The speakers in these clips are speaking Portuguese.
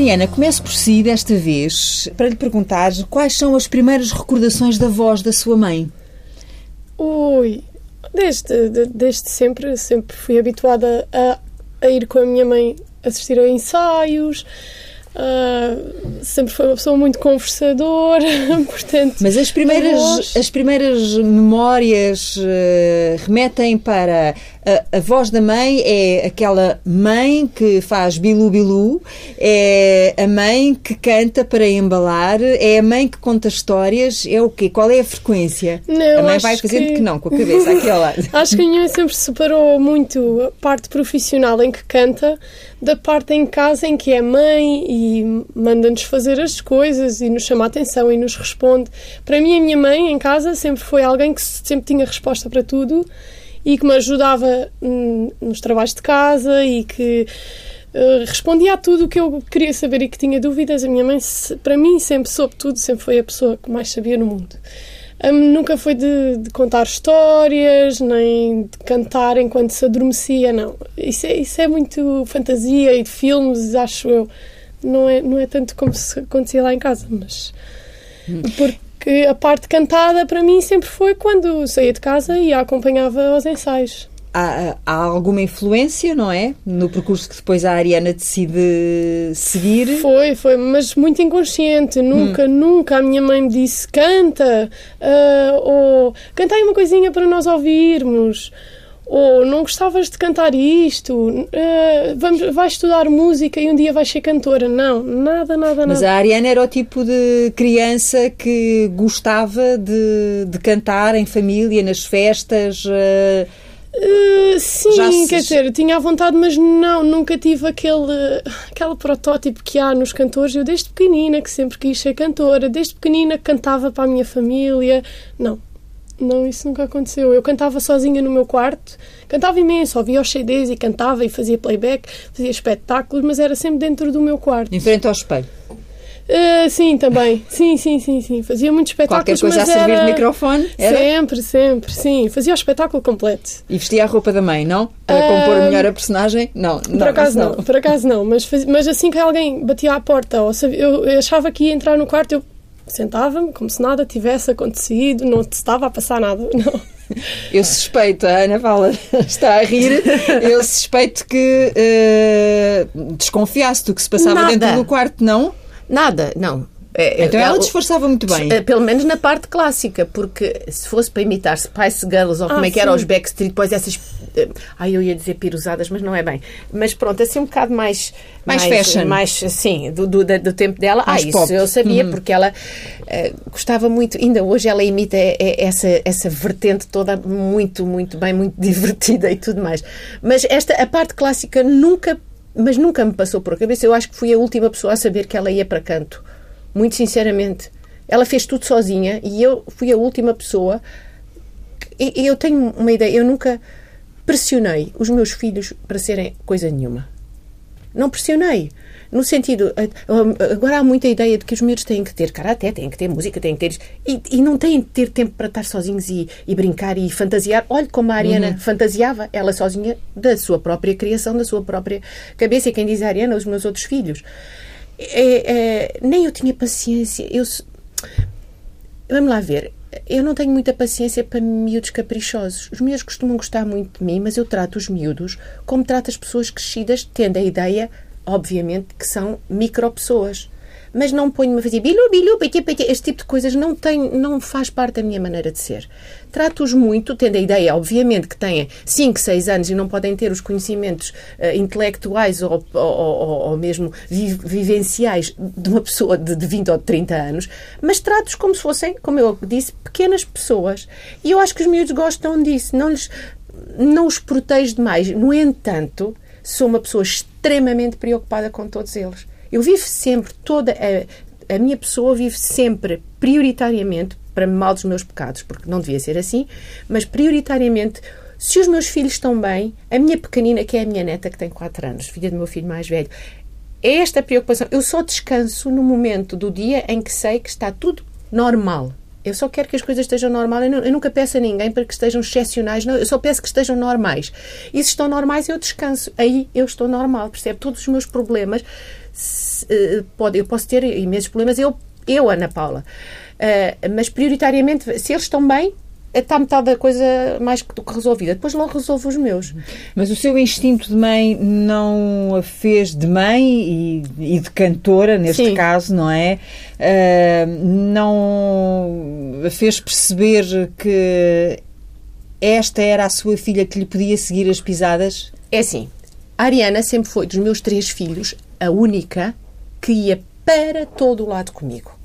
Ariana, começo por si desta vez para lhe perguntar quais são as primeiras recordações da voz da sua mãe. Ui, desde, de- desde sempre, sempre fui habituada a, a ir com a minha mãe assistir a ensaios. ah, sempre foi uma pessoa muito conversadora, portanto. Mas as primeiras, voz- as primeiras memórias eh, remetem para a, a voz da mãe é aquela mãe que faz bilu-bilu, é a mãe que canta para embalar, é a mãe que conta histórias, é o quê? Qual é a frequência? Não, a mãe vai fazendo que... que- não, com a cabeça aqui ao lado. Acho que a minha mãe sempre separou muito a parte profissional em que canta da parte em casa em que é mãe e manda-nos fazer as coisas e nos chama a atenção e nos responde. Para mim, a minha mãe em casa sempre foi alguém que sempre tinha resposta para tudo e que me ajudava hum, nos trabalhos de casa e que eh, respondia a tudo o que eu queria saber e que tinha dúvidas. A minha mãe, se- para mim, sempre soube tudo, sempre foi a pessoa que mais sabia no mundo. Hum, nunca foi de, de contar histórias, nem de cantar enquanto se adormecia, não. Isso é, isso é muito fantasia e de filmes, acho eu. Não é, não é tanto como se acontecia lá em casa, mas. Porque a parte cantada para mim sempre foi quando saía de casa e a acompanhava aos ensaios. Há, há alguma influência, não é? No percurso que depois a Ariana decide seguir. Foi, foi, mas muito inconsciente. Nunca, nunca a minha mãe me disse canta, ah, ou canta aí uma coisinha para nós ouvirmos, ou não gostavas de cantar isto, ah, vamos, vais estudar música e um dia vais ser cantora. Não, nada, nada, Mas nada. a Ariana era o tipo de criança que gostava de, de cantar em família, nas festas. eh, Ah, sim, se- quer dizer, tinha a vontade, mas não, nunca tive aquele, aquele protótipo que há nos cantores. Eu, desde pequenina, que sempre quis ser cantora, desde pequenina que cantava para a minha família. Não, não, isso nunca aconteceu. Eu cantava sozinha no meu quarto, cantava imenso, ouvia os CDs e cantava e fazia playback, fazia espetáculos, mas era sempre dentro do meu quarto. em frente ao espelho. Ah, sim, também. Sim, sim, sim, sim. Fazia muitos Qualquer espetáculos. coisa a servir era... de microfone? Era? Sempre, sempre, sim. Fazia o espetáculo completo. E vestia a roupa da mãe, não? Para Ah, compor melhor a personagem? Não, Por acaso não, por acaso não, mas, faz- mas assim que alguém batia à porta, ou sabia- eu achava que ia entrar no quarto, eu sentava-me como se nada tivesse acontecido, não estava a passar nada. Não. Eu suspeito, a Ana Paula está a rir, eu suspeito que eh, desconfiasse do que se passava Nada. dentro do quarto, não? Nada, não. É, Então é, ela o- disfarçava muito bem. Eh, Pelo menos na parte clássica, porque se fosse para imitar Spice Girls ou como Ah, é que era sim. os Backstreet Boys, essas. eh, Ai, eu ia dizer piruzadas, mas não é bem. Mas pronto, assim um bocado mais. Mais fashion. Mais, sim, do, do, do tempo dela. Mais ah, isso pop. eu sabia, porque ela eh, gostava muito. Ainda hoje ela imita essa, essa vertente toda muito, muito bem, muito divertida e tudo mais. Mas esta, a parte clássica nunca. Mas nunca me passou por a cabeça. Eu acho que fui a última pessoa a saber que ela ia para canto. Muito sinceramente. Ela fez tudo sozinha e eu fui a última pessoa. E, eu tenho uma ideia, eu nunca pressionei os meus filhos para serem coisa nenhuma. Não pressionei. No sentido, agora há muita ideia de que os miúdos têm que ter karaté, têm que ter música, têm que ter. E, e não têm de ter tempo para estar sozinhos e, e brincar e fantasiar. Olhe como a Ariana fantasiava, ela sozinha, da sua própria criação, da sua própria cabeça. E quem diz a Ariana, os meus outros filhos. É- é, nem eu tinha paciência. Eu, Vamos lá ver. Eu não tenho muita paciência para miúdos caprichosos. Os miúdos costumam gostar muito de mim, mas eu trato os miúdos como trato as pessoas crescidas, tendo a ideia, obviamente, que são micro-pessoas. Mas não ponho-me a fazer bilu, bilu, piti, piti. Este tipo de coisas não, tem, não faz parte da minha maneira de ser. Trato-os muito, tendo a ideia, obviamente, que têm 5, 6 anos e não podem ter os conhecimentos eh, intelectuais ou, ou, ou- ou mesmo vi- vivenciais de uma pessoa de, de 20 ou de 30 anos, mas trato-os como se fossem, como eu disse, pequenas pessoas. E eu acho que os miúdos gostam disso. Não, lhes, não os protejo demais. No entanto, sou uma pessoa extremamente preocupada com todos eles. Eu vivo sempre, toda a, a minha pessoa vive sempre, prioritariamente, para mal dos meus pecados, porque não devia ser assim, mas prioritariamente, se os meus filhos estão bem, a minha pequenina, que é a minha neta, que tem 4 anos, filha do meu filho mais velho, é esta preocupação. Eu só descanso no momento do dia em que sei que está tudo normal. Eu só quero que as coisas estejam normais. Eu, eu nunca peço a ninguém para que estejam excepcionais. Não, eu só peço que estejam normais. E se estão normais, eu descanso. Aí eu estou normal, percebe? Todos os meus problemas pode, eu posso ter imensos problemas, eu, eu Ana Paula. Uh, mas prioritariamente, se eles estão bem, está metade da coisa mais do que resolvida. Depois logo resolvo os meus. Mas o seu instinto de mãe não a fez de mãe e, e de cantora, neste Sim. caso, não é? Uh, não a fez perceber que esta era a sua filha que lhe podia seguir as pisadas? É assim. A Ariana sempre foi, dos meus três filhos, a única que ia para todo o lado comigo.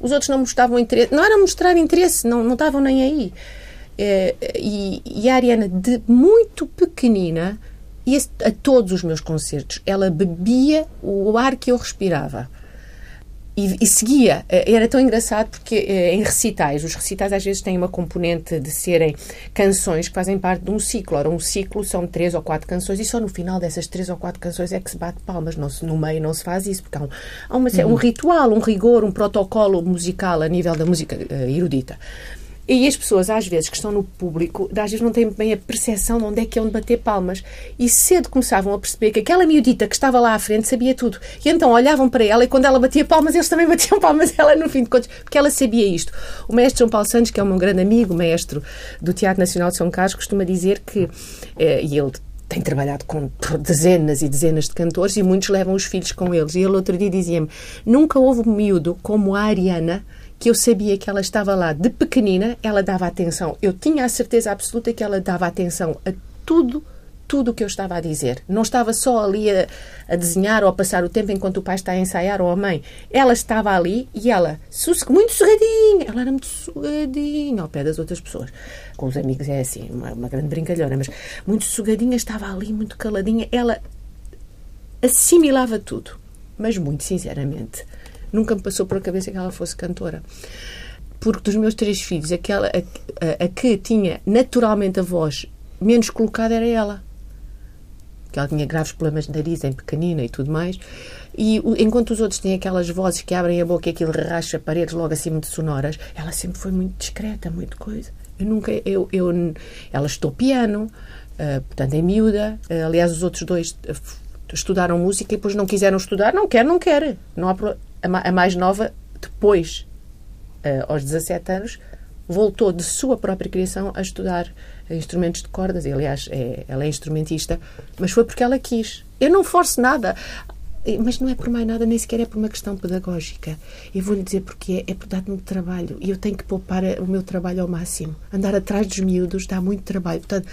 Os outros não mostravam interesse. Não era mostrar interesse, não, não estavam nem aí. É, e, e, a Ariana, de muito pequenina, ia a todos os meus concertos. Ela bebia o ar que eu respirava e, e, seguia. Eh, era tão engraçado porque eh, em recitais, os recitais às vezes têm uma componente de serem canções que fazem parte de um ciclo. Ora, um ciclo são três ou quatro canções e só no final dessas três ou quatro canções é que se bate palmas. Não se, no meio não se faz isso, porque há um, há uma, uhum. um ritual, um rigor, um protocolo musical a nível da música uh, erudita. E as pessoas, às vezes, que estão no público, às vezes não têm bem a percepção de onde é que é onde bater palmas. E cedo começavam a perceber que aquela miudita que estava lá à frente sabia tudo. E então olhavam para ela e quando ela batia palmas, eles também batiam palmas ela no fim de contas, porque ela sabia isto. O mestre João Paulo Santos, que é o meu grande amigo, mestre do Teatro Nacional de São Carlos, costuma dizer que, eh, e ele tem trabalhado com dezenas e dezenas de cantores e muitos levam os filhos com eles. E ele outro dia dizia-me: nunca houve um miúdo como a Ariana que eu sabia que ela estava lá de pequenina, ela dava atenção. Eu tinha a certeza absoluta que ela dava atenção a tudo, tudo o que eu estava a dizer. Não estava só ali a, a, desenhar ou a passar o tempo enquanto o pai está a ensaiar ou a mãe. Ela estava ali e ela, muito sossegadinha, ela era muito sossegadinha ao pé das outras pessoas. Com os amigos é assim, uma, uma grande brincalhona, mas muito sossegadinha, estava ali, muito caladinha. Ela assimilava tudo, mas muito sinceramente nunca me passou por a cabeça que ela fosse cantora. Porque dos meus três filhos, aquela, a, a, a que tinha naturalmente a voz menos colocada era ela. Que ela tinha graves problemas de nariz em pequenina e tudo mais. E enquanto os outros têm aquelas vozes que abrem a boca e aquilo racha paredes logo assim muito sonoras, ela sempre foi muito discreta, muito coisa. Eu nunca, eu, eu ela estou piano, uh, portanto é miúda. Uh, aliás, os outros dois uh, estudaram música e depois não quiseram estudar. Não quer, não quer. Não há problema a mais nova, depois, uh, aos 17 anos, voltou de sua própria criação a estudar instrumentos de cordas. E, aliás, é, ela é instrumentista, mas foi porque ela quis. Eu não forço nada. Mas não é por mais nada, nem sequer é por uma questão pedagógica. Eu vou-lhe dizer porque é, é por dar-me trabalho. E eu tenho que poupar o meu trabalho ao máximo. Andar atrás dos miúdos dá muito trabalho. Portanto,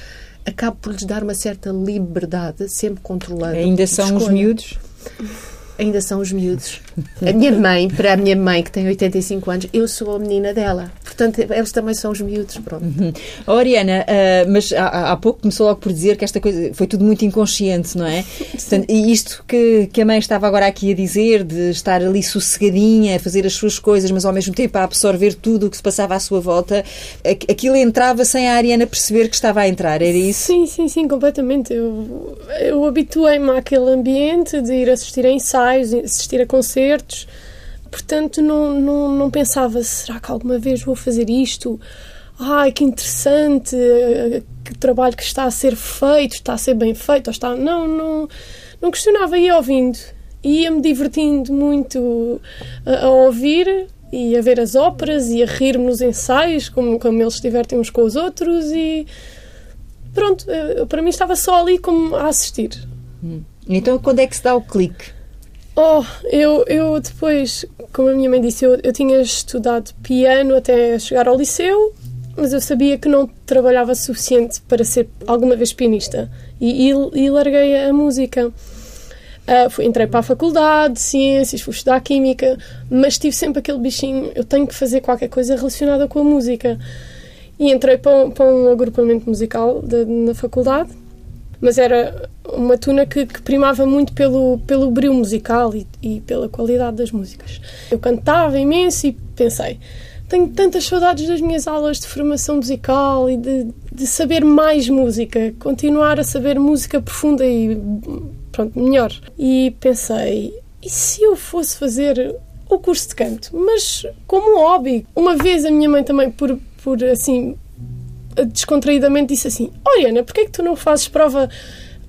acabo por lhes dar uma certa liberdade, sempre controlando. Ainda são os miúdos? ainda são os miúdos. A minha mãe, para a minha mãe, que tem 85 anos, eu sou a menina dela. Portanto, eles também são os miúdos, pronto. Uhum. Oh, Oriana, uh, mas há, há, pouco começou logo por dizer que esta coisa foi tudo muito inconsciente, não é? Portanto, e isto que, que a mãe estava agora aqui a dizer, de estar ali sossegadinha, a fazer as suas coisas, mas ao mesmo tempo a absorver tudo o que se passava à sua volta, aquilo entrava sem a Ariana perceber que estava a entrar, era isso? Sim, sim, sim, completamente. Eu, eu habituei-me àquele ambiente de ir assistir a ensaios, assistir a concertos Portanto, não, não, não pensava, será que alguma vez vou fazer isto? Ai, que interessante, que trabalho que está a ser feito, está a ser bem feito, ou está... Não, não, não questionava, ia ouvindo. Ia-me divertindo muito a, a, ouvir e a ver as óperas e a rir-me nos ensaios, como, como eles se divertem uns com os outros e... Pronto, para mim estava só ali como a assistir. Hum. Então, quando é que se dá o clique? Oh, eu, eu depois, como a minha mãe disse, eu, eu tinha estudado piano até chegar ao liceu, mas eu sabia que não trabalhava suficiente para ser alguma vez pianista. E, e, e larguei a música. Uh, fui, entrei para a faculdade de ciências, fui estudar química, mas tive sempre aquele bichinho, eu tenho que fazer qualquer coisa relacionada com a música. E entrei para, para um agrupamento musical de, na faculdade mas era uma tuna que, que, primava muito pelo, pelo brilho musical e, e, pela qualidade das músicas. Eu cantava imenso e pensei, tenho tantas saudades das minhas aulas de formação musical e de, de saber mais música, continuar a saber música profunda e pronto, melhor. E pensei, e se eu fosse fazer o curso de canto, mas como um hobby? Uma vez a minha mãe também, por, por assim, descontraídamente disse assim: Oriana, porquê é que tu não fazes prova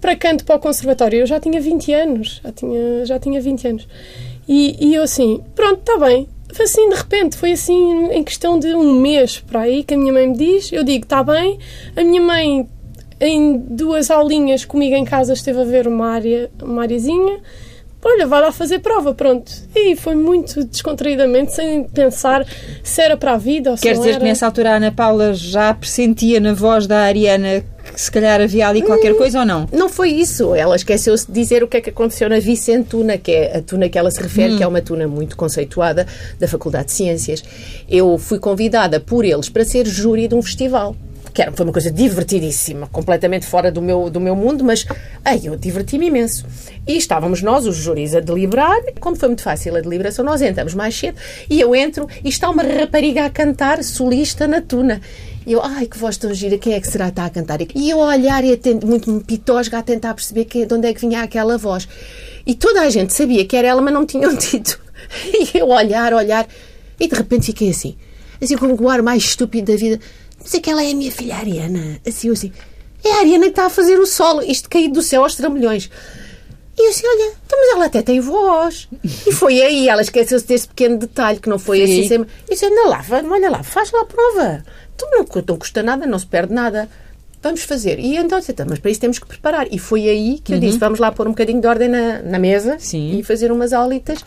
para canto para o conservatório. Eu já tinha 20 anos, já tinha, já tinha 20 anos. E, e eu assim, pronto, está bem. Foi assim, de repente, foi assim em questão de um mês para aí que a minha mãe me diz, eu digo, está bem. A minha mãe, em duas aulinhas comigo em casa, esteve a ver uma área, uma areazinha olha, vai lá fazer prova, pronto. E foi muito descontraídamente, sem pensar se era para a vida ou se Quer não dizer era. que nessa altura a Ana Paula já pressentia na voz da Ariana que se calhar havia ali qualquer coisa ou não? Não foi isso. Ela esqueceu-se de dizer o que é que aconteceu na Vicente Tuna, que é a tuna que ela se refere, que é uma tuna muito conceituada da Faculdade de Ciências. Eu fui convidada por eles para ser júri de um festival. Que era, foi uma coisa divertidíssima, completamente fora do meu, do meu mundo, mas aí eu diverti-me imenso. E estávamos nós, os júris, a deliberar. Como foi muito fácil a deliberação, nós entramos mais cedo e eu entro e está uma rapariga a cantar solista na tuna. E eu, ai, que voz tão gira, quem é que será que está a cantar? E eu a olhar e a tent- muito pitosga a tentar perceber que, de onde é que vinha aquela voz. E toda a gente sabia que era ela, mas não tinham dito. E eu olhar, olhar, e de repente fiquei assim, assim com o ar mais estúpido da vida. Mas é que ela é a minha filha Ariana. Assim, eu assim, é a Ariana que está a fazer o solo, isto caído do céu aos trambolhões. E eu assim, olha, então, mas ela até tem voz. E foi aí, ela esqueceu-se desse pequeno detalhe, que não foi Foi assim sempre. E disse, anda lá, olha lá, faz lá a prova. Tu não, não custa nada, não se perde nada. Vamos fazer. E então, disse, "Então, mas para isso temos que preparar. E foi aí que eu disse, vamos lá pôr um bocadinho de ordem na, na mesa Sim. e fazer umas aulitas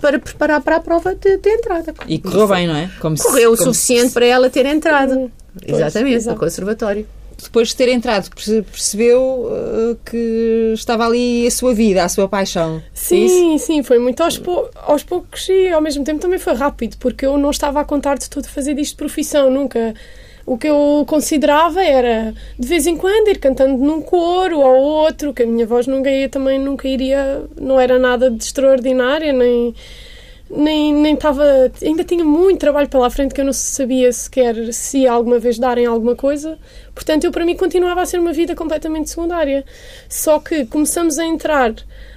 para preparar para a prova de, de entrada. E correu bem, não é? Como se- Correu o como suficiente para ela ter entrado. Pois, Exatamente, exato. no conservatório. se depois de ter entrado perce- percebeu uh, que estava ali a sua vida, a sua paixão. É isso? Sim, sim, foi muito aos, pou- aos poucos e ao mesmo tempo também foi rápido, porque eu não estava a contar de tudo fazer disto de profissão, nunca. O que eu considerava era, de vez em quando, ir cantando num coro ou outro, que a minha voz nunca ia, também nunca iria, não era nada de extraordinária, nem, nem, nem estava. Ainda tinha muito trabalho pela frente que eu não sabia sequer se alguma vez darem alguma coisa. Portanto, eu para mim continuava a ser uma vida completamente secundária. Só que começamos a entrar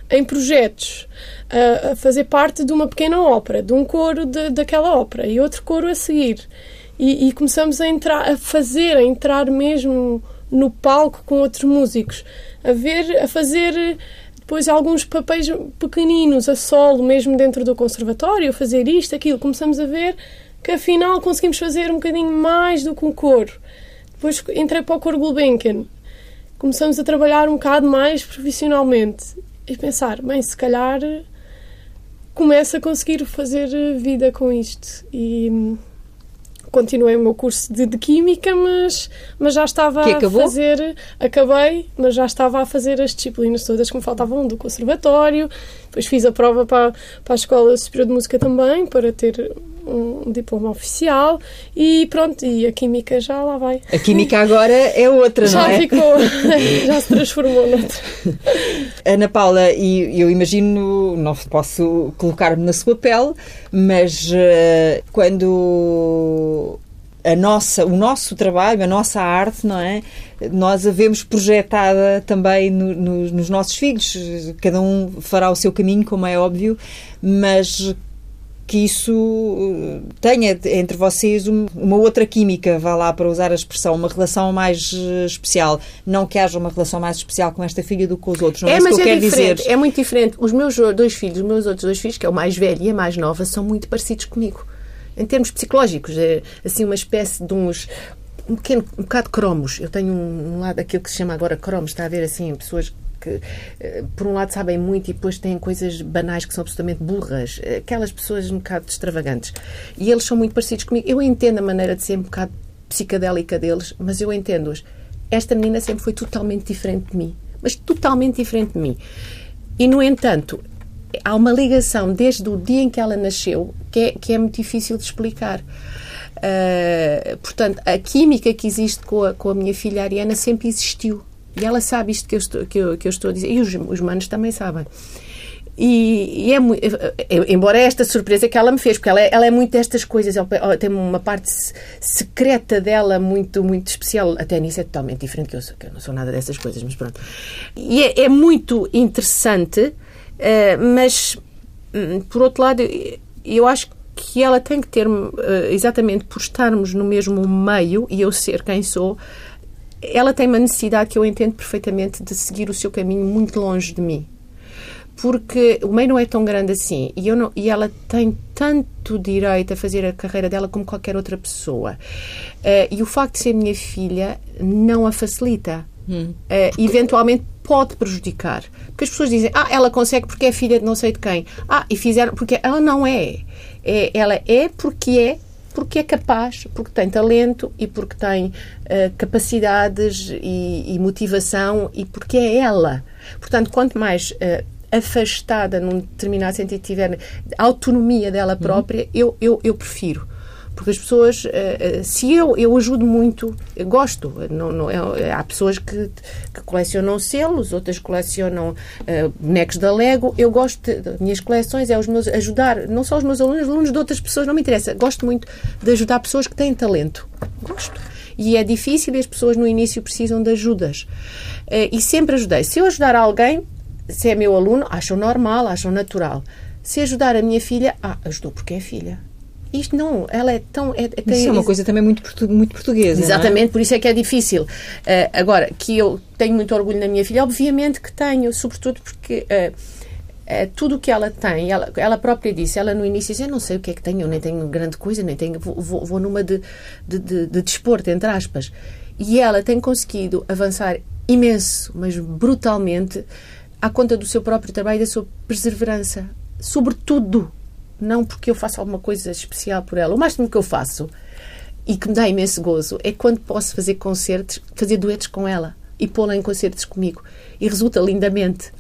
em projetos, a, a fazer parte de uma pequena ópera, de um coro de, daquela ópera e outro coro a seguir. E, e começamos a entrar, a fazer, a entrar mesmo no palco com outros músicos, a ver, a fazer depois alguns papéis pequeninos a solo, mesmo dentro do conservatório, fazer isto, aquilo. Começamos a ver que afinal conseguimos fazer um bocadinho mais do que um coro. Depois entrei para o coro Gulbenkian. Começamos a trabalhar um bocado mais profissionalmente e pensar, bem, se calhar começo a conseguir fazer vida com isto. E continuei o meu curso de, de Química, mas, mas já estava Que a fazer. Acabei, mas já estava a fazer as disciplinas todas que me faltavam do conservatório. Depois fiz a prova para, para a Escola Superior de Música também, para ter um diploma oficial. E pronto, e a Química já lá vai. A química agora é outra, não Já é? ficou, já se transformou noutra. Ana Paula, e eu imagino, não posso colocar-me na sua pele, mas eh, quando a nossa, o nosso trabalho, a nossa arte, não é? Nós a vemos projetada também no- no- nos nossos filhos. Cada um fará o seu caminho, como é óbvio, mas que isso eh, tenha entre vocês um- uma outra química, vá lá para usar a expressão, uma relação mais eh, especial. Não que haja uma relação mais especial com esta filha do que com os outros. Não é, é, isso que eu é quero dizer. É muito diferente. Os meus dois filhos, os meus outros dois filhos, que é o mais velho e a mais nova, são muito parecidos comigo. Em termos psicológicos, é assim uma espécie de uns um pequeno um bocado cromos. Eu tenho um, um lado aquilo que se chama agora cromos, está a ver assim, pessoas que eh, por um lado sabem muito e depois têm coisas banais que são absolutamente burras, eh, aquelas pessoas um bocado extravagantes. E eles são muito parecidos comigo. Eu entendo a maneira de ser um bocado psicadélica deles, mas eu entendo-os. Esta menina sempre foi totalmente diferente de mim, mas totalmente diferente de mim. E, no entanto, há uma ligação desde o dia em que ela nasceu que é, que é muito difícil de explicar. Ah, portanto, a química que existe com a, com a minha filha Ariana sempre existiu. E ela sabe isto que eu estou, que eu, que eu estou a dizer. E os, os manos também sabem. E, e é muito. Embora é esta surpresa que ela me fez, porque ela é, ela é muito destas coisas, tem uma parte se- secreta dela muito, muito especial. Até nisso é totalmente diferente, que eu, sou, que eu não sou nada dessas coisas, mas pronto. E é, é muito interessante, eh, mas hum, por outro lado, eu acho que ela tem que ter, eh, exatamente por estarmos no mesmo meio e eu ser quem sou, ela tem uma necessidade que eu entendo perfeitamente de seguir o seu caminho muito longe de mim. Porque o meio não é tão grande assim e, eu não, e ela tem tanto direito a fazer a carreira dela como qualquer outra pessoa. Uh, e o facto de ser minha filha não a facilita. Hum. Uh, eventualmente pode prejudicar. Porque as pessoas dizem, ah, ela consegue porque é filha de não sei de quem. Ah, e fizeram. Porque ela não é. é ela é porque é porque é capaz, porque tem talento e porque tem uh, capacidades e, e, motivação e porque é ela. Portanto, quanto mais uh, afastada num determinado sentido tiver autonomia dela própria, uhum. eu, eu, eu prefiro porque as pessoas, se eu, eu ajudo muito, eu gosto, não, não, é, há pessoas que, que, colecionam selos, outras colecionam uh, bonecos da Lego, eu gosto, minhas coleções é os meus, ajudar, não só os meus alunos, alunos de outras pessoas, não me interessa, gosto muito de ajudar pessoas que têm talento, gosto. E é difícil e as pessoas no início precisam de ajudas. E sempre ajudei. Se eu ajudar alguém, se é meu aluno, acham normal, acham natural. Se ajudar a minha filha, ah, ajudou porque é filha isto não, ela é tão. É, é, isso é uma coisa também muito, portu, muito portuguesa. É? Exatamente, é? por isso é que é difícil. Uh, agora, que eu tenho muito orgulho na minha filha, obviamente que tenho, sobretudo porque. Uh, Uh, tudo o que ela tem, ela, ela própria disse, ela no início disse, eu não sei o que é que tenho, eu nem tenho grande coisa, nem tenho, vou, vou, vou numa de, de, de, de, desporto, entre aspas. E ela tem conseguido avançar imenso, mas brutalmente, à conta do seu próprio trabalho e da sua perseverança. Sobretudo, não porque eu faça alguma coisa especial por ela. O máximo que eu faço e que me dá imenso gozo é quando posso fazer concertos, fazer duetos com ela e pô-la em concertos comigo. E resulta lindamente.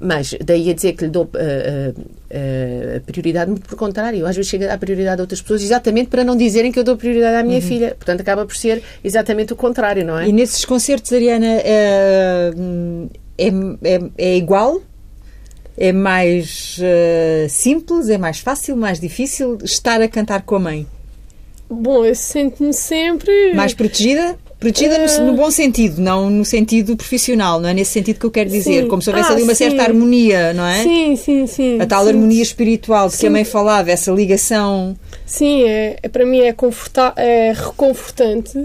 Mas daí a dizer que lhe dou uh, uh, uh, prioridade, muito pelo contrário. Às vezes chega a prioridade a outras pessoas exatamente para não dizerem que eu dou prioridade à minha uhum. filha. Portanto, acaba por ser exatamente o contrário, não é? E nesses concertos, Ariana, é, é, é igual? É mais uh, simples, é mais fácil, mais difícil estar a cantar com a mãe? Bom, eu sinto-me sempre. Mais protegida? Protegida uh... no, no, bom sentido, não no sentido profissional, não é nesse sentido que eu quero dizer. Sim. Como se houvesse ah, ali uma sim. certa harmonia, não é? Sim, sim, sim. A tal sim. harmonia espiritual de que a mãe falava, essa ligação. Sim, é, é para mim é, é reconfortante.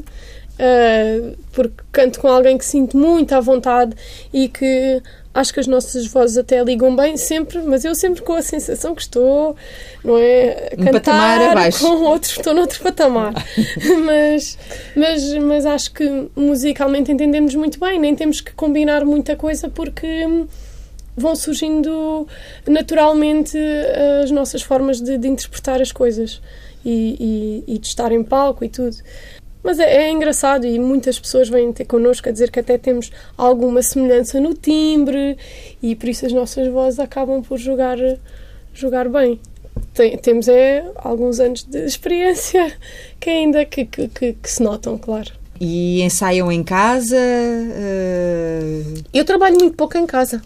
Uh, porque canto com alguém que sinto muito à vontade e que acho que as nossas vozes até ligam bem sempre, mas eu sempre com a sensação que estou, não é? A um patamar abaixo. com outros, estou noutro patamar. mas, mas, mas acho que musicalmente entendemos muito bem, nem temos que combinar muita coisa porque vão surgindo naturalmente as nossas formas de, de interpretar as coisas e, e, e de estar em palco e tudo. Mas é, é, engraçado e muitas pessoas vêm ter connosco a dizer que até temos alguma semelhança no timbre e por isso as nossas vozes acabam por jogar, jogar bem. Tem, temos é alguns anos de experiência que ainda que, que, que, que se notam, claro. E ensaiam em casa? Uh... Eu trabalho muito pouco em casa,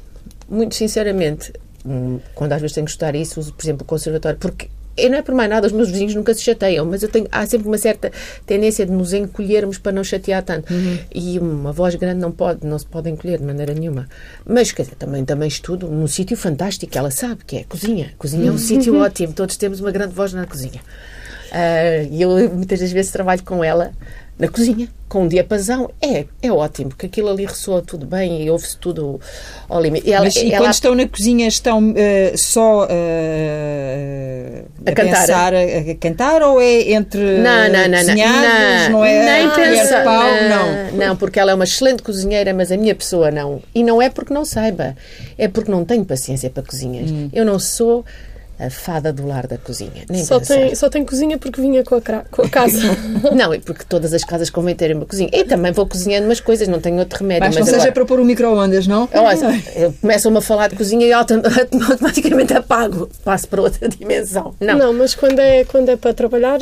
muito sinceramente. Hum, quando às vezes tenho que estudar isso, uso, por exemplo, o conservatório, porque eu não é por mais nada, os meus vizinhos nunca se chateiam, mas eu tenho, há sempre uma certa tendência de nos encolhermos para não chatear tanto. Uhum. E uma voz grande não pode, não se pode encolher de maneira nenhuma. Mas quer dizer, também, também estudo num sítio fantástico, ela sabe que é a cozinha. Cozinha é um uhum. sítio ótimo, todos temos uma grande voz na cozinha. Uh, e eu muitas das vezes trabalho com ela na cozinha, com um diapasão, é, é ótimo, porque aquilo ali ressoa tudo bem e ouve-se tudo ao limite. E, ela, Mas, e ela... quando estão na cozinha, estão uh, só uh, a, a, cantar. Pensar, a, a, cantar ou é entre não, não, não, cozinhados, não, não é nem pensar, pau, não, não. Não, porque ela é uma excelente cozinheira, mas a minha pessoa não. E não é porque não saiba, é porque não tenho paciência para cozinhas. Hum. Eu não sou a fada do lar da cozinha. Nem só, tem, só tem cozinha porque vinha com a, com a casa. não, é porque todas as casas convém terem uma cozinha. E também vou cozinhando umas coisas, não tenho outro remédio. Mas, mas não agora... seja para pôr o micro-ondas, não? Olha, começam-me a falar de cozinha e automaticamente apago. Passo para outra dimensão. Não, não mas quando é, quando é para trabalhar,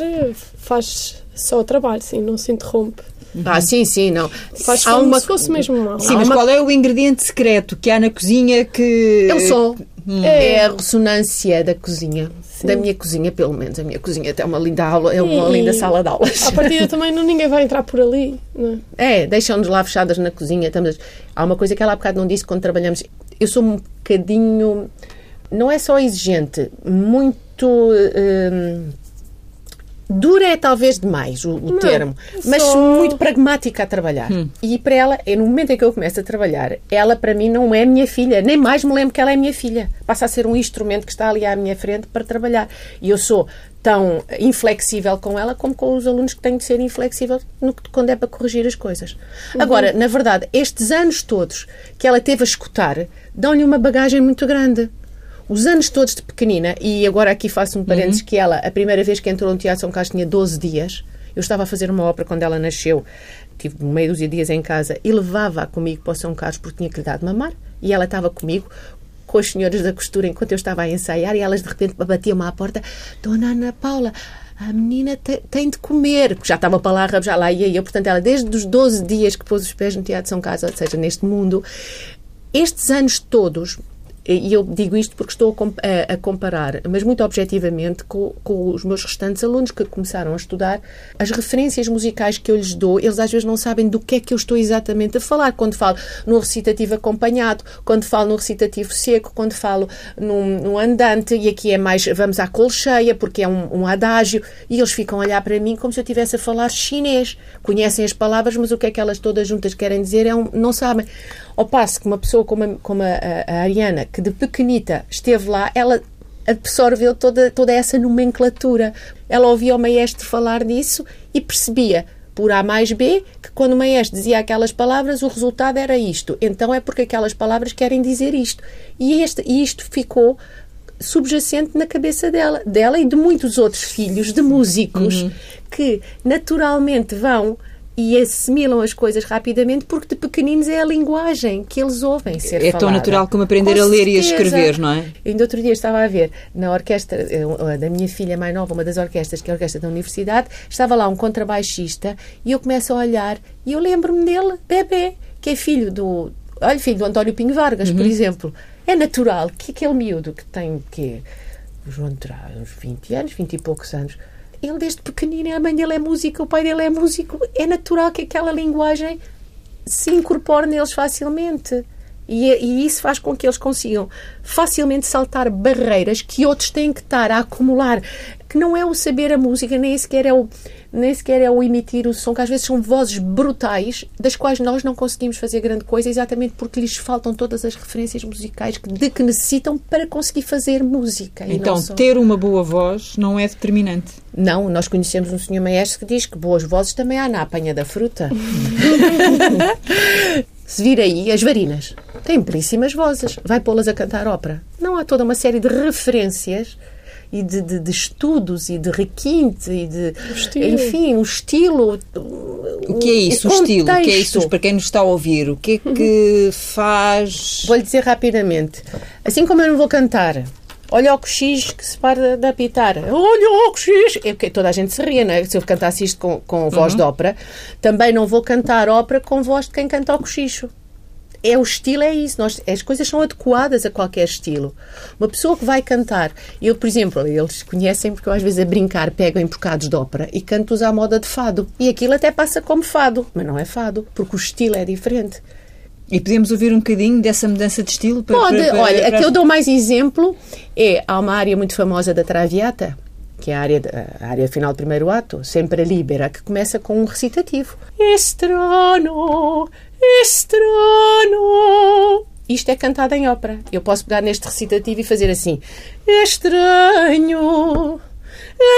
faz só o trabalho, sim, não se interrompe. Ah, sim, sim, não. Faz há uma... se fosse mesmo mal. Sim, mas uma... qual é o ingrediente secreto que há na cozinha que... O som. Hum. É a ressonância da cozinha. Sim. Da minha cozinha, pelo menos. A minha cozinha é uma linda aula, é uma e, linda sala de aulas. À partida também não, ninguém vai entrar por ali. Não é, é deixam-nos lá fechadas na cozinha. Estamos... Há uma coisa que ela há bocado não disse quando trabalhamos. Eu sou um bocadinho. Não é só exigente, muito. Hum, Dura é talvez demais o, o Não, termo, mas só- muito pragmática a trabalhar. E para ela, é no momento em que eu começo a trabalhar, ela para mim não é minha filha, nem mais me lembro que ela é minha filha. Passa a ser um instrumento que está ali à minha frente para trabalhar. E eu sou tão inflexível com ela como com os alunos que tenho de ser inflexível no, que- quando é para corrigir as coisas. Agora, na verdade, estes anos todos que ela teve a escutar dão-lhe uma bagagem muito grande. Os anos todos de pequenina, e agora aqui faço um parênteses, que ela, a primeira vez que entrou no Teatro São Carlos tinha 12 dias. Eu estava a fazer uma ópera quando ela nasceu, tive meio dúzia de dias em casa, e levava-a comigo para o São Carlos porque tinha que lhe dar de mamar, e ela estava comigo com as senhoras da costura enquanto eu estava a ensaiar, e elas de repente batiam-me à porta, Dona Ana Paula, a menina te- tem de comer, porque já estava para lá, já lá ia eu, portanto ela desde os 12 dias que pôs os pés no Teatro São Carlos, ou seja, neste mundo, estes anos todos, e eu digo isto porque estou a, com- a- a comparar, mas muito objetivamente, com, com os meus restantes alunos que começaram a estudar, as referências musicais que eu lhes dou, eles às vezes não sabem do que é que eu estou exatamente a falar. Quando falo no recitativo acompanhado, quando falo no recitativo seco, quando falo num, num andante, e aqui é mais vamos à colcheia, porque é um, um adágio, e eles ficam a olhar para mim como se eu estivesse a falar chinês. Conhecem as palavras, mas o que é que elas todas juntas querem dizer é um, não sabem. Ao passo que uma pessoa como a, como a, a- Ariana, que de pequenita esteve lá, ela absorveu toda, toda essa nomenclatura. Ela ouvia o maestro falar disso e percebia, por A mais B, que quando o maestro dizia aquelas palavras, o resultado era isto. Então é porque aquelas palavras querem dizer isto. E, este, e isto ficou subjacente na cabeça dela, dela e de muitos outros filhos de músicos que naturalmente vão e assimilam as coisas rapidamente porque de pequeninos é a linguagem que eles ouvem ser É tão falada. natural como aprender Com a ler e a certeza. escrever, não é? Ainda outro dia estava a ver na orquestra da minha filha mais nova, uma das orquestras, que é a orquestra da universidade, estava lá um contrabaixista e eu começo a olhar e eu lembro-me dele, bebê, que é filho do, olha, filho do António Pinho Vargas, por exemplo. É natural que aquele miúdo que tem que o João terá uns 20 anos, 20 e poucos anos, ele desde pequenino, a mãe dele é música, o pai dele é músico, é natural que aquela linguagem se incorpore neles facilmente. E, e isso faz com que eles consigam facilmente saltar barreiras que outros têm que estar a acumular. Que não é o saber a música, nem sequer é o, nem sequer é o emitir o som, que às vezes são vozes brutais, das quais nós não conseguimos fazer grande coisa, exatamente porque lhes faltam todas as referências musicais que- de que necessitam para conseguir fazer música. Então, só- ter uma boa voz não é determinante. não, nós conhecemos um senhor maestro que diz que boas vozes também há na apanha da fruta. Se vir aí, as varinas têm belíssimas vozes. Vai pô-las a cantar ópera. Não há toda uma série de referências e de, de- de estudos e de requinte e de. estilo. Enfim, o estilo. O que é isso, o, estilo? O que é isso para quem nos está a ouvir? O que é que faz. Vou-lhe dizer rapidamente. Assim como eu não vou cantar. Olha o coxis que se para de apitar. Olha o coxis! É porque toda a gente se ria, não é? Se eu cantasse isto com, com voz de ópera, também não vou cantar ópera com voz de quem canta o cochicho. É o estilo, é isso. Nós, as coisas são adequadas a qualquer estilo. Uma pessoa que vai cantar, eu, por exemplo, eles conhecem porque eu às vezes a brincar pego em bocados de ópera e canto-os à moda de fado. E aquilo até passa como fado, mas não é fado, porque o estilo é diferente. E podemos ouvir um bocadinho dessa mudança de estilo? Para, Pode, para- para- olha, para- a que eu dou mais exemplo é, há uma área muito famosa da Traviata, que é a área, de- a área final do primeiro ato, sempre libera, que começa com um recitativo. Estrano, estrano. Isto é cantado em ópera. Eu posso pegar neste recitativo e fazer assim: Estranho,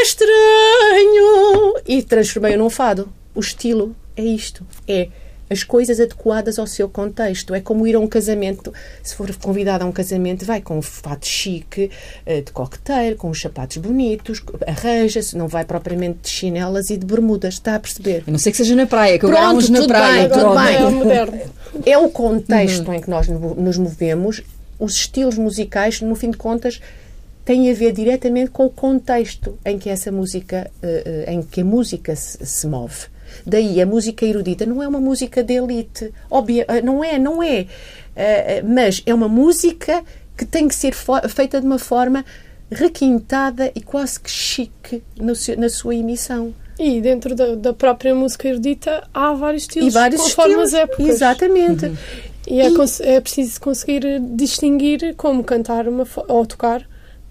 estranho. E transformei-o num fado. O estilo é isto. É as coisas adequadas ao seu contexto. É como ir a um casamento. Se for convidado a um casamento, vai com um fato chique, eh, de coquetel, com os sapatos bonitos, arranja-se, não vai propriamente de chinelas e de bermudas. Está a perceber? A não ser que seja na praia, que agora Pronto, uns na tudo praia. bem, tudo pronto. bem. É. É o contexto em que nós no- nos movemos, os estilos musicais, no fim de contas, têm a ver diretamente com o contexto em que essa música, eh, eh, em que a música se, se move. Daí a música erudita não é uma música de elite, eh, não é, não é, Eh, eh, mas é uma música que tem que ser feita de uma forma requintada e quase que chique seu- na sua emissão. E dentro da, da própria música erudita há vários estilos e vários conforme estilos. as épocas. Exatamente. E é, E- é preciso conseguir distinguir como cantar uma ou tocar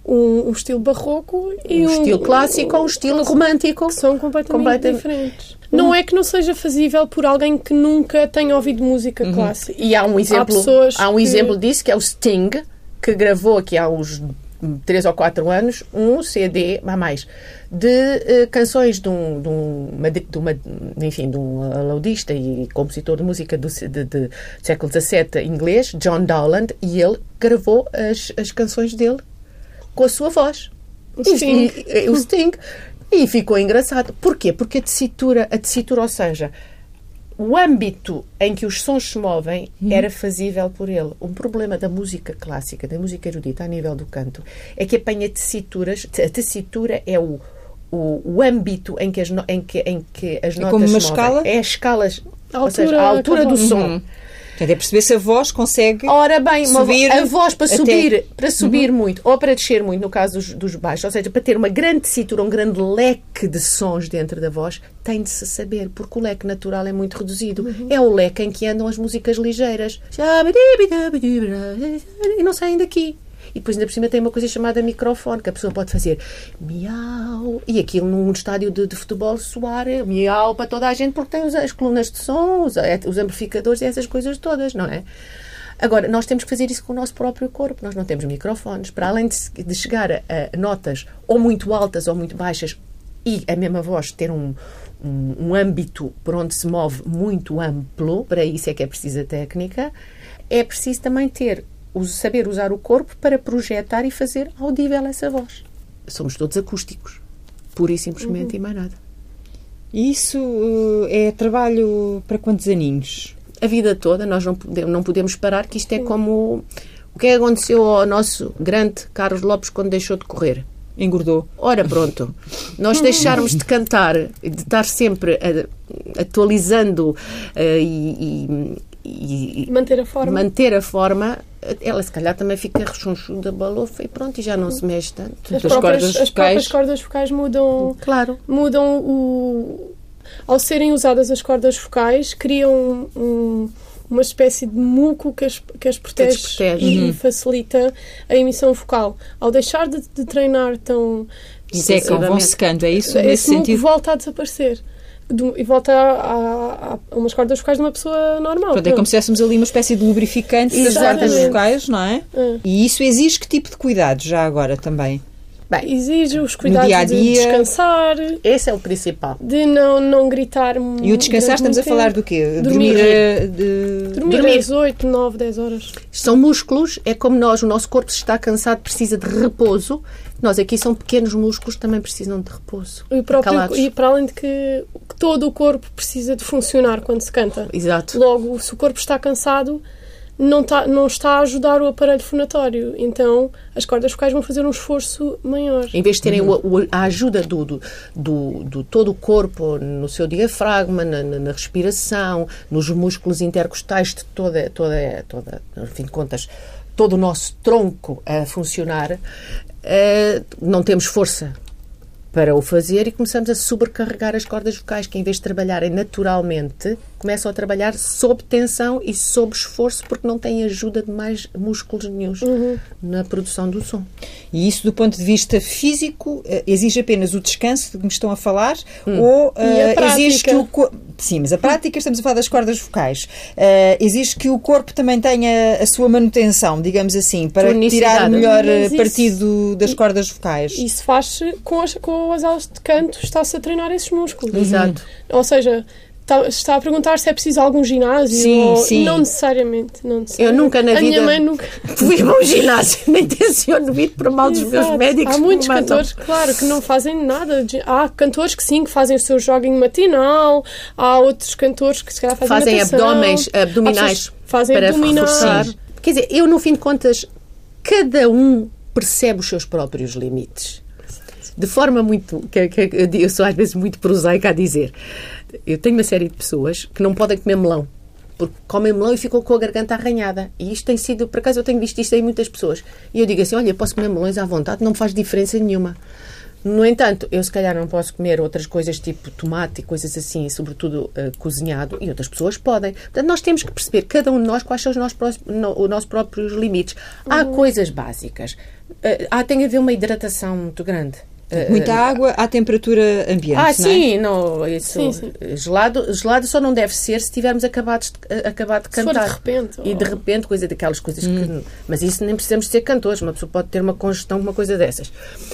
um, um estilo barroco e um, um estilo clássico ou um estilo romântico. Que são completamente, Completamente- diferentes. Não é que não seja fazível por alguém que nunca tenha ouvido música clássica. E há um exemplo, pessoas há um que- exemplo disso que é o Sting, que gravou aqui há uns 3 ou 4 anos um CD, há mais, de eh, canções de um, de, um, de uma- enfim, de um alaudista e compositor de música do, de, de- século XVII inglês, John Dowland, e ele gravou as, as canções dele com a sua voz. O Sting. E, o Sting. E ficou engraçado. Porquê? Porque a tessitura, a tessitura, ou seja, o âmbito em que os sons se movem era fazível por ele. Um problema da música clássica, da música erudita, a nível do canto, é que apanha tessituras. A tessitura é o, o, o âmbito em que as, no- em que, em que as notas como uma se movem. escala? É as escalas. A ou seja, altura a altura do voz- som. Portanto, é perceber se a voz consegue. Ora bem, Subir a voz para até- Uhum. subir, para subir muito ou para descer muito, no caso dos, dos baixos, ou seja, para ter uma grande tessitura, um grande leque de sons dentro da voz, tem de se saber, porque o leque natural é muito reduzido. Uhum. É o leque em que andam as músicas ligeiras. E não saem daqui. E depois, ainda por cima, tem uma coisa chamada microfone, que a pessoa pode fazer miau. E aquilo num estádio de, de futebol soar é miau para toda a gente, porque tem as colunas de som, os, os amplificadores e essas coisas todas, não é? Agora, nós temos que fazer isso com o nosso próprio corpo. Nós não temos microfones. Para além de, de chegar a, a notas ou muito altas ou muito baixas e a mesma voz ter um, um, um âmbito por onde se move muito amplo, para isso é que é preciso a técnica, é preciso também ter, saber usar o corpo para projetar e fazer audível essa voz. Somos todos acústicos. Pura e simplesmente e mais nada. E Isso eh, é trabalho para quantos aninhos? a vida toda, nós não podemos, não podemos parar, que isto é como o que é que aconteceu ao nosso grande Carlos Lopes quando deixou de correr. Engordou. Ora, pronto, nós deixarmos de cantar, de estar sempre a- atualizando eh, e, e- e Manter a forma. manter a forma, ela se calhar também fica rechonchuda, balofa e pronto, e já não se mexe tanto. As próprias, cordas as próprias vocais. cordas vocais mudam, Claro. mudam o. Ao serem usadas as cordas vocais, criam um- uma espécie de muco que as, que as protege, desprotege. e facilita a emissão vocal. Ao deixar de, de treinar tão. Secam, vão secando, é isso? Nesse esse muco sentido? volta a desaparecer. Do- e volta a, a- a umas cordas vocais de uma pessoa normal. Portanto, é como se tivéssemos ali uma espécie de lubrificante das cordas vocais, não é? É. E isso exige que tipo de cuidados já agora também? Bem, Exige os cuidados dia-a-dia. de descansar, esse é o principal. de não, não gritar. E o descansar estamos a falar do quê? Dormir. eh, de... Dormir, Dormir. às 8, 9, 10 horas. São músculos, é como nós, o nosso corpo se está cansado, precisa de repouso. Nós aqui são pequenos músculos, também precisam de repouso. E, próprio, e para além de que, que todo o corpo precisa de funcionar quando se canta. Exato. Logo, se o corpo está cansado, não está, não está a ajudar o aparelho fonatório. Então, as cordas vocais vão fazer um esforço maior. Em vez de terem o- o- a ajuda do, do, do- do todo o corpo, no seu diafragma, na, na- na respiração, nos músculos intercostais, de toda, toda, toda, no fim de contas, todo o nosso tronco a funcionar, eh, não temos força para o fazer e começamos a sobrecarregar as cordas vocais, que em vez de trabalharem naturalmente, começam a trabalhar sob tensão e sob esforço, porque não têm ajuda de mais músculos nenhums na produção do som. E isso, do ponto de vista físico, eh, exige apenas o descanso de que me estão a falar ou E a eh, exige que o Sim, mas a prática, estamos a falar das cordas vocais. Eh, exige que o corpo também tenha a sua manutenção, digamos assim, para tirar o melhor isso- partido das cordas vocais. Isso faz-se com as, com as aulas de canto, está-se a treinar esses músculos. Exato. Ou seja, está, está a perguntar se é preciso algum ginásio. Sim, ou... sim. Não necessariamente. Não necessariamente. Eu nunca na a vida minha mãe nunca. fui a um ginásio, nem tenciono ir por mal dos meus Exato. médicos. Há muitos cantores, claro, que não fazem nada. de- Há cantores que sim, que fazem o seu jogging matinal. Há outros cantores que se calhar fazem Fazem natação. abdômenes, Há abdominais fazem para abdominais. reforçar. Quer dizer, eu no fim de contas, cada um percebe os seus próprios limites. De forma muito. Que, que- eu sou às vezes muito prosaica a dizer. Eu tenho uma série de pessoas que não podem comer melão. Porque comem melão e ficam com a garganta arranhada. E isto tem sido, por acaso eu tenho visto isto em muitas pessoas. E eu digo assim: olha, posso comer melões à vontade, não me faz diferença nenhuma. No entanto, eu se calhar não posso comer outras coisas tipo tomate e coisas assim, sobretudo uh, cozinhado, e outras pessoas podem. Portanto, nós temos que perceber, cada um de nós, quais são os nossos, no, os nossos próprios limites. Há Uhum. coisas básicas. Uh, há, tem a haver uma hidratação muito grande. Uh, Muita água à temperatura ambiente, ah, não é? sim, não, isso, Sim, sim. Gelado, gelado só não deve ser se tivermos acabados de, acabado de Se for cantar. de repente, E de ou- repente, coisa daquelas coisas Hum. que. Mas isso nem precisamos ser cantores, uma pessoa pode ter uma congestão com uma coisa dessas.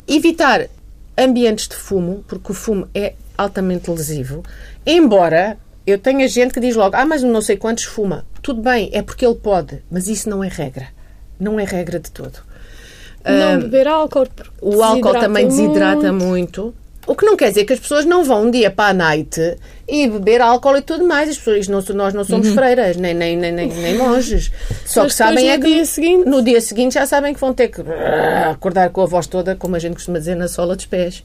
Evitar ambientes de fumo, porque o fumo é altamente lesivo, embora eu tenha gente que diz logo, ah, mas não sei quantos fuma. Tudo bem, é porque ele pode, mas isso não é regra. Não é regra de todo. Não beber álcool. O álcool também desidrata muito. O que não quer dizer que as pessoas não vão um dia para a night e beber álcool e tudo mais. As pessoas, não, nós não somos freiras, nem, nem, nem, nem, nem monges. Só que sabem é no que dia seguinte- no dia seguinte já sabem que vão ter que acordar com a voz toda, como a gente costuma dizer, na sola dos pés.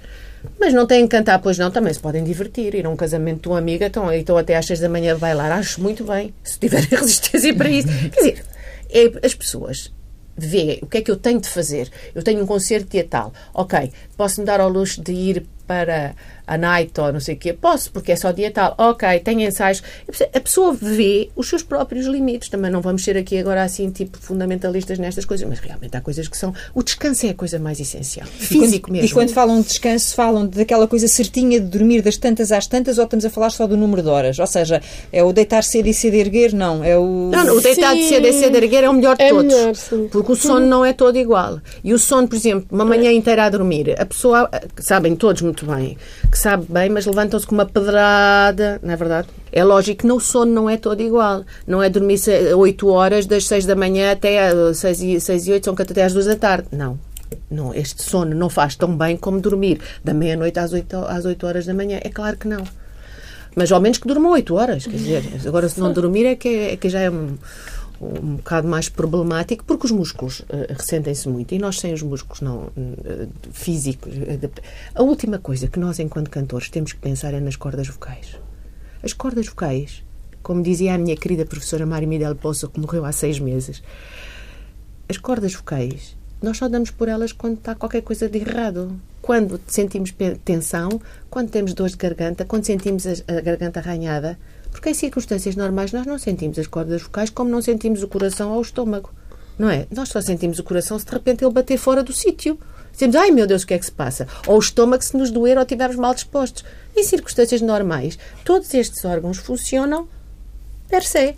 Mas não têm que cantar, pois não, também se podem divertir. Ir a um casamento de uma amiga, então, então até às seis da manhã bailar, acho muito bem, se tiverem resistência para isso. Quer dizer, é, as pessoas vê o que é que eu tenho de fazer. Eu tenho um concerto dia tal. Ok, posso-me dar ao luxo de ir para a night ou não sei o quê? Posso, porque é só dia tal. Ok, tenho ensaios. A pessoa vê os seus próprios limites. Também não vamos ser aqui agora assim, tipo, fundamentalistas nestas coisas, mas realmente há coisas que são... O descanso é a coisa mais essencial. Físico quando, mesmo. E quando falam de descanso, falam daquela coisa certinha de dormir das tantas às tantas ou estamos a falar só do número de horas? Ou seja, é o deitar cedo e cedo erguer? Não, é o... Não, não, o deitar de Sim. cedo e cedo erguer é o melhor de É todos. melhor, sim. porque o sono não é todo igual. E o sono, por exemplo, uma manhã inteira a dormir, a pessoa, sabem todos muito bem, que sabe bem, mas levantam-se com uma pedrada, não é verdade? É lógico que no sono não é todo igual. Não é dormir 8 horas, das 6 da manhã até 6 e, 6 e 8, são até às 2 da tarde. Não. Não, este sono não faz tão bem como dormir da meia-noite às 8, às 8 horas da manhã. É claro que não. Mas ao menos que durmam 8 horas, quer dizer, agora se não dormir é que, é que já é um, um bocado mais problemático, porque os músculos eh, ressentem-se muito e nós sem os músculos não eh, físicos. a última coisa que nós, enquanto cantores, temos que pensar é nas cordas vocais. As cordas vocais, como dizia a minha querida professora Mari Midel Poço, que morreu há seis meses, as cordas vocais, nós só damos por elas quando está qualquer coisa de errado. Quando sentimos tensão, quando temos dor de garganta, quando sentimos a garganta arranhada. Porque em circunstâncias normais nós não sentimos as cordas vocais como não sentimos o coração ou o estômago. Não é? Nós só sentimos o coração se de repente ele bater fora do sítio. Dizemos, ai meu Deus, o que é que se passa? Ou o estômago se nos doer ou estivermos mal dispostos. Em circunstâncias normais, todos estes órgãos funcionam per se.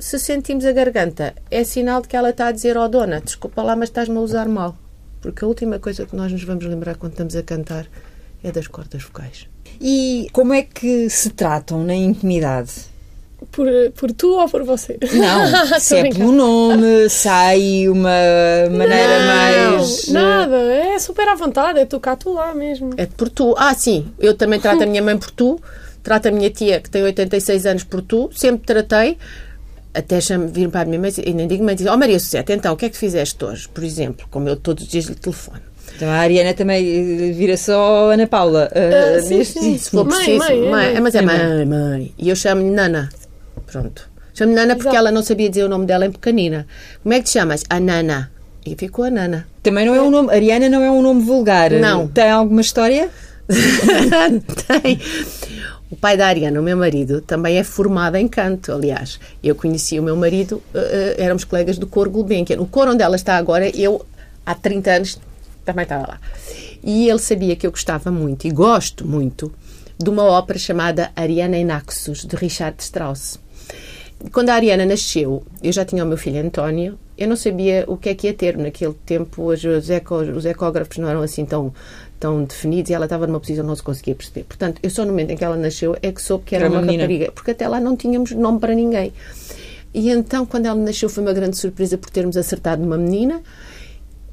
Se sentimos a garganta, é sinal de que ela está a dizer, ó dona, desculpa lá, mas estás-me a usar mal. Porque a última coisa que nós nos vamos lembrar quando estamos a cantar é das cordas vocais. E como é que se tratam na intimidade? Por, por tu ou por você? Não, se é pelo nome, sai uma maneira Não, mais... Nada, é super à vontade, é tu cá, tu lá mesmo. É por tu. Ah, sim, eu também trato a minha mãe por tu, trato a minha tia, que tem 86 anos, por tu, sempre tratei. Até chamo, vir para a minha mãe e nem digo mãe, digo, oh Maria Suzete, então, o que é que fizeste hoje? Por exemplo, como eu todos os dias lhe telefono. Então a Ariana também eh, vira só Ana Paula. eh, Ah, sim, neste- sim. Se for Mãe, preciso. mãe, é mãe. Mas é É mãe, mãe. E eu chamo-lhe Nana. Pronto. Chamo-lhe Nana porque Exato. ela não sabia dizer o nome dela em pequenina. Como é que te chamas? A Nana. E ficou a Nana. Também não é um nome. Ariana não é um nome vulgar. Não. Tem alguma história? Tem. O pai da Ariana, o meu marido, também é formado em canto, aliás. Eu conheci o meu marido, eh, éramos colegas do coro Gulbenkian. O coro onde ela está agora, eu, há 30 anos, também estava lá. E ele sabia que eu gostava muito, e gosto muito, de uma ópera chamada Ariana em Naxos, de Richard Strauss. Quando a Ariana nasceu, eu já tinha o meu filho António, eu não sabia o que é que ia ter. Naquele tempo, os, eco- os ecógrafos não eram assim tão, tão definidos e ela estava numa posição que não se conseguia perceber. Portanto, eu só no momento em que ela nasceu é que soube que era, Era uma uma, rapariga, porque até lá não tínhamos nome para ninguém. E então, quando ela nasceu, foi uma grande surpresa por termos acertado numa menina.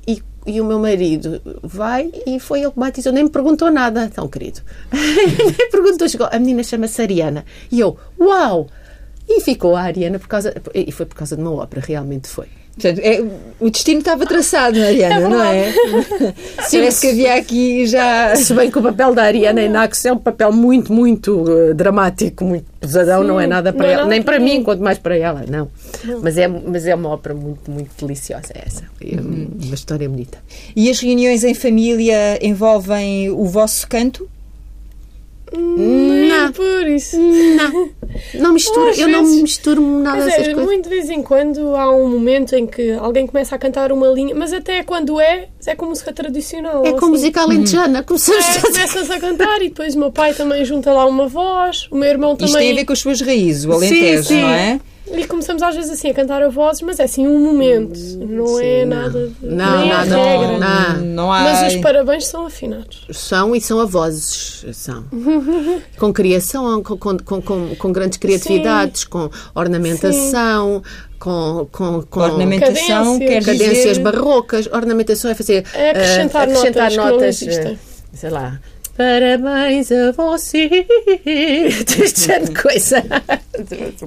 E, e o meu marido vai e foi ele que batizou, nem me perguntou nada, tão querido. nem perguntou, chegou, a menina chama-se Ariana. E eu, uau! E ficou a Ariana por causa. E foi por causa de uma ópera, realmente foi. Portanto, é, o destino estava traçado, Mariana, não é? Parece que havia aqui já. Se bem que o papel da Ariana Inax é um papel muito, muito uh, dramático, muito pesadão, Sim, não é nada para não é ela, nem para para mim, quanto mais para ela, não. Mas, é, mas é uma ópera muito, muito deliciosa essa. É uma história bonita. E as reuniões em família envolvem o vosso canto? Nem Não. por isso. Não, não misturo, eu não vezes- misturo nada Mas é, coisas. muito de vez em quando há um momento em que alguém começa a cantar uma linha, mas até quando é, é com música tradicional. É ou com assim. música alentejana, começamos É, a começas a cantar e depois o meu pai também junta lá uma voz, o meu irmão Isto também. tem a ver com as suas raízes, o Alentejo, sim. não é? E começamos às vezes assim a cantar a vozes, mas é assim um momento, não é Sim, não. nada de Não, nem não, é não, regra. não. Não há. Mas os parabéns são afinados. São e são avós, são. com criação, com, com, com, com, grandes criatividades, com ornamentação, com, com, com Ornamentação Cadências. quer cadências dizer... barrocas. Ornamentação é fazer. É acrescentar eh, acrescentar notas que não notas, sei lá. Parabéns a você. Este género de coisa.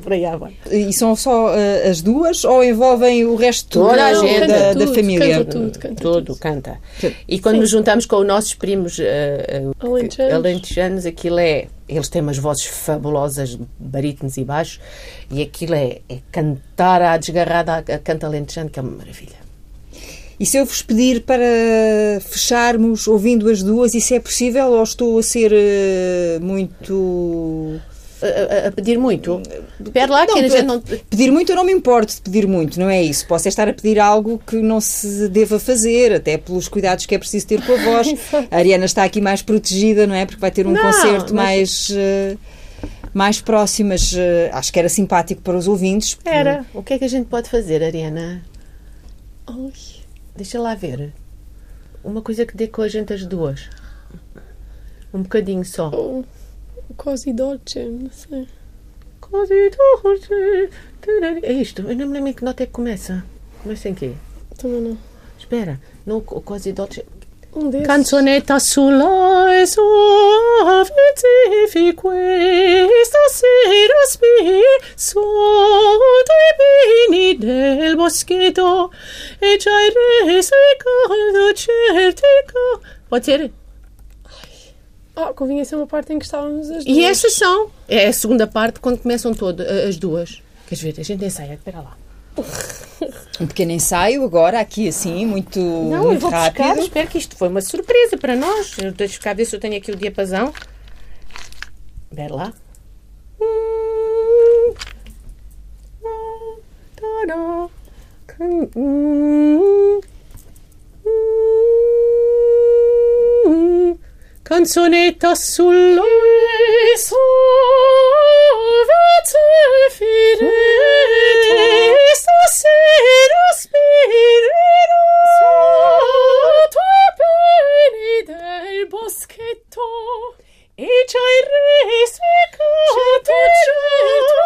Por aí à. E são só eh, as duas ou envolvem o resto Toda a da, gente. da, Canta da tudo, família? canta tudo, canta Tudo, tudo. canta. E quando nos juntamos com os nossos primos eh, Alentejanos. alentejanos, aquilo é. Eles têm umas vozes fabulosas, barítonos e baixos, e aquilo é, é cantar à desgarrada a, a canto alentejano, que é uma maravilha. E se eu vos pedir para fecharmos ouvindo as duas, isso é possível ou estou a ser eh, muito. A, a- a pedir muito. Espera lá, que Não, a gente não. Pedir muito eu não me importo de pedir muito, não é isso. Posso é estar a pedir algo que não se deva fazer, até pelos cuidados que é preciso ter com a voz. A Ariana está aqui mais protegida, não é? Porque vai ter um Não, concerto mas- mais. eh, mais próximo, mas eh, acho que era simpático para os ouvintes. Espera, o que é que a gente pode fazer, Ariana? Ai, Deixa lá ver. Uma coisa que dê com a gente as duas. Um bocadinho só. o Cosi Dolce, não sei. É isto. Eu não me lembro em que nota é que começa. Começa em quê? Também não. Espera, no co- quasi dolce. Canzonetta sulla suave questa sera spesso dai pini del boschetto e già il re sei caldo certico. Pode ser? Ah, convinha ser uma parte em que estávamos as duas. E estas são. É a segunda parte quando começam todas as duas. Queres ver? A gente ensaia. Espera lá. Um pequeno ensaio agora, aqui assim, muito, Não, eu muito vou buscar. rápido. Espero que isto foi uma surpresa para nós. Eu deixo cá ver se eu tenho aqui o diapasão. Espera lá. Canzonetta salvator fidei stasera spirerò tuoi del boschetto e c'hai rei secati certo.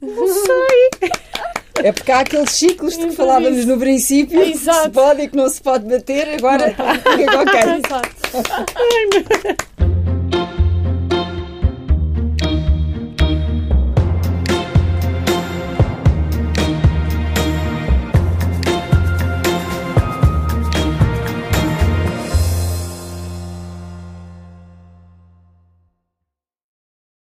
Palmas? Não sei. É porque há aqueles ciclos de que Então, falávamos no princípio, que se Exato. pode e que não se pode bater, agora, ok. Exato.